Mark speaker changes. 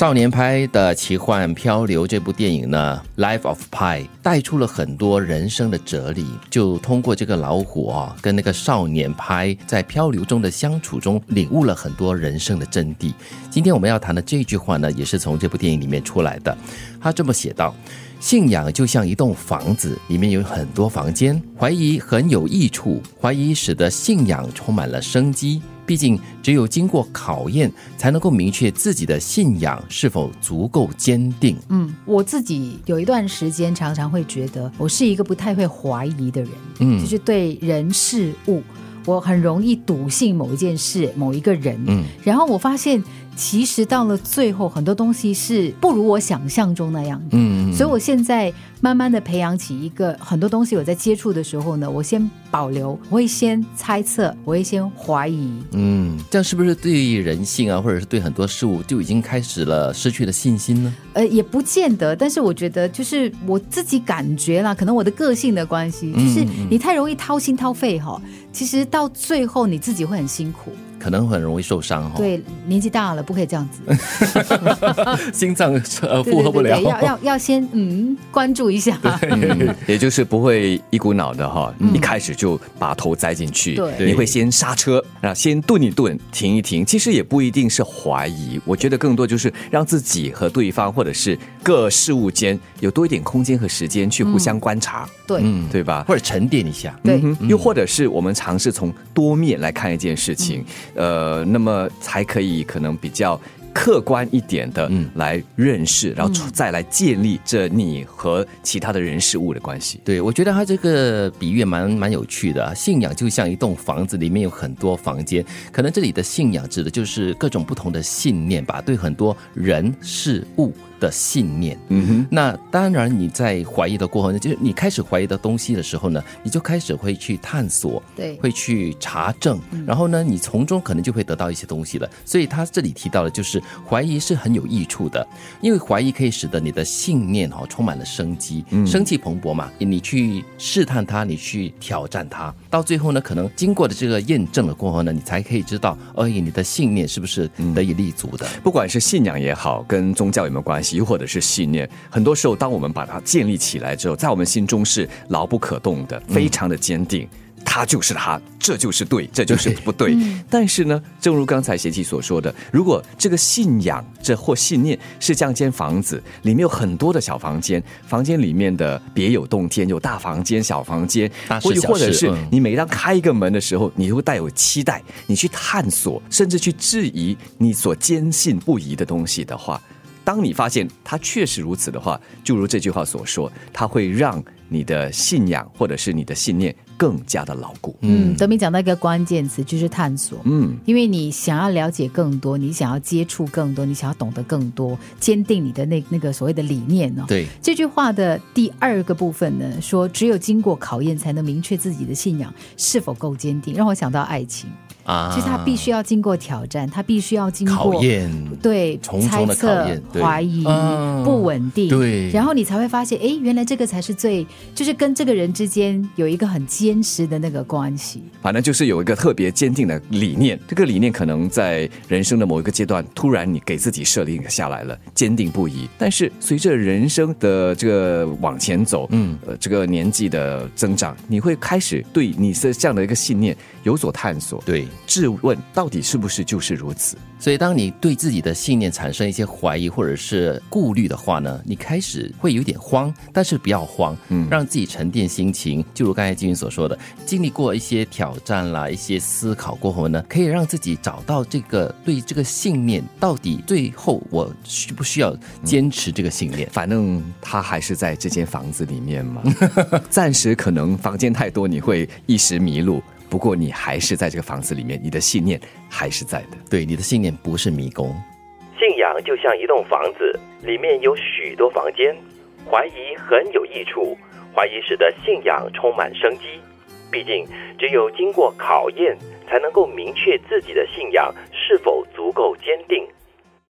Speaker 1: 少年派的奇幻漂流这部电影呢，《Life of Pi》带出了很多人生的哲理，就通过这个老虎啊，跟那个少年派在漂流中的相处中，领悟了很多人生的真谛。今天我们要谈的这句话呢，也是从这部电影里面出来的。他这么写道：“信仰就像一栋房子，里面有很多房间，怀疑很有益处，怀疑使得信仰充满了生机。”毕竟，只有经过考验，才能够明确自己的信仰是否足够坚定。
Speaker 2: 嗯，我自己有一段时间常常会觉得，我是一个不太会怀疑的人。嗯，就是对人事物，我很容易笃信某一件事、某一个人。嗯，然后我发现。其实到了最后，很多东西是不如我想象中那样的。嗯，所以我现在慢慢的培养起一个很多东西，我在接触的时候呢，我先保留，我会先猜测，我会先怀疑。
Speaker 1: 嗯，这样是不是对人性啊，或者是对很多事物就已经开始了失去了信心呢？
Speaker 2: 呃，也不见得，但是我觉得就是我自己感觉啦，可能我的个性的关系，就是你太容易掏心掏肺哈，其实到最后你自己会很辛苦。
Speaker 1: 可能很容易受伤哈。
Speaker 2: 对，年纪大了不可以这样子，
Speaker 1: 心脏呃负荷不了。
Speaker 2: 要要要先嗯关注一下，
Speaker 3: 也就是不会一股脑的哈，一开始就把头栽进去。
Speaker 2: 对，
Speaker 3: 你会先刹车，啊，先顿一顿，停一停。其实也不一定是怀疑，我觉得更多就是让自己和对方或者是各事物间有多一点空间和时间去互相观察。
Speaker 2: 对，嗯，
Speaker 3: 对吧？
Speaker 1: 或者沉淀一下。
Speaker 2: 对，
Speaker 3: 又或者是我们尝试从多面来看一件事情。呃，那么才可以可能比较客观一点的来认识，然后再来建立这你和其他的人事物的关系。
Speaker 1: 对，我觉得他这个比喻蛮蛮有趣的。信仰就像一栋房子，里面有很多房间，可能这里的信仰指的就是各种不同的信念吧，对很多人事物。的信念，嗯哼，那当然你在怀疑的过后呢，就是你开始怀疑的东西的时候呢，你就开始会去探索，
Speaker 2: 对，
Speaker 1: 会去查证，然后呢，你从中可能就会得到一些东西了。所以他这里提到的，就是怀疑是很有益处的，因为怀疑可以使得你的信念哈充满了生机，生气蓬勃嘛。你去试探它，你去挑战它，到最后呢，可能经过的这个验证了过后呢，你才可以知道，哎，你的信念是不是得以立足的？
Speaker 3: 不管是信仰也好，跟宗教有没有关系？或者是信念，很多时候，当我们把它建立起来之后，在我们心中是牢不可动的，非常的坚定。他就是他，这就是对，这就是不对。但是呢，正如刚才贤妻所说的，如果这个信仰这或信念是这样间房子，里面有很多的小房间，房间里面的别有洞天，有大房间、小房间，
Speaker 1: 或
Speaker 3: 者或者是你每当开一个门的时候，你会带有期待，你去探索，甚至去质疑你所坚信不疑的东西的话。当你发现它确实如此的话，就如这句话所说，它会让你的信仰或者是你的信念更加的牢固。
Speaker 2: 嗯，德明讲到一个关键词就是探索。嗯，因为你想要了解更多，你想要接触更多，你想要懂得更多，坚定你的那那个所谓的理念哦？
Speaker 1: 对，
Speaker 2: 这句话的第二个部分呢，说只有经过考验，才能明确自己的信仰是否够坚定，让我想到爱情。啊，其实他必须要经过挑战，他必须要经过
Speaker 1: 考验，
Speaker 2: 对，猜测、怀疑、不稳定，
Speaker 1: 对，
Speaker 2: 然后你才会发现，哎，原来这个才是最，就是跟这个人之间有一个很坚持的那个关系。
Speaker 3: 反正就是有一个特别坚定的理念，这个理念可能在人生的某一个阶段，突然你给自己设定下来了，坚定不移。但是随着人生的这个往前走，嗯，呃，这个年纪的增长，你会开始对你是这样的一个信念有所探索，
Speaker 1: 对。
Speaker 3: 质问到底是不是就是如此？
Speaker 1: 所以，当你对自己的信念产生一些怀疑或者是顾虑的话呢，你开始会有点慌，但是不要慌，嗯，让自己沉淀心情。就如刚才金云所说的，经历过一些挑战啦，一些思考过后呢，可以让自己找到这个对这个信念到底最后我需不需要坚持这个信念？
Speaker 3: 反正他还是在这间房子里面嘛，暂时可能房间太多，你会一时迷路。不过你还是在这个房子里面，你的信念还是在的。
Speaker 1: 对，你的信念不是迷宫。
Speaker 4: 信仰就像一栋房子，里面有许多房间。怀疑很有益处，怀疑使得信仰充满生机。毕竟，只有经过考验，才能够明确自己的信仰是否足够坚定。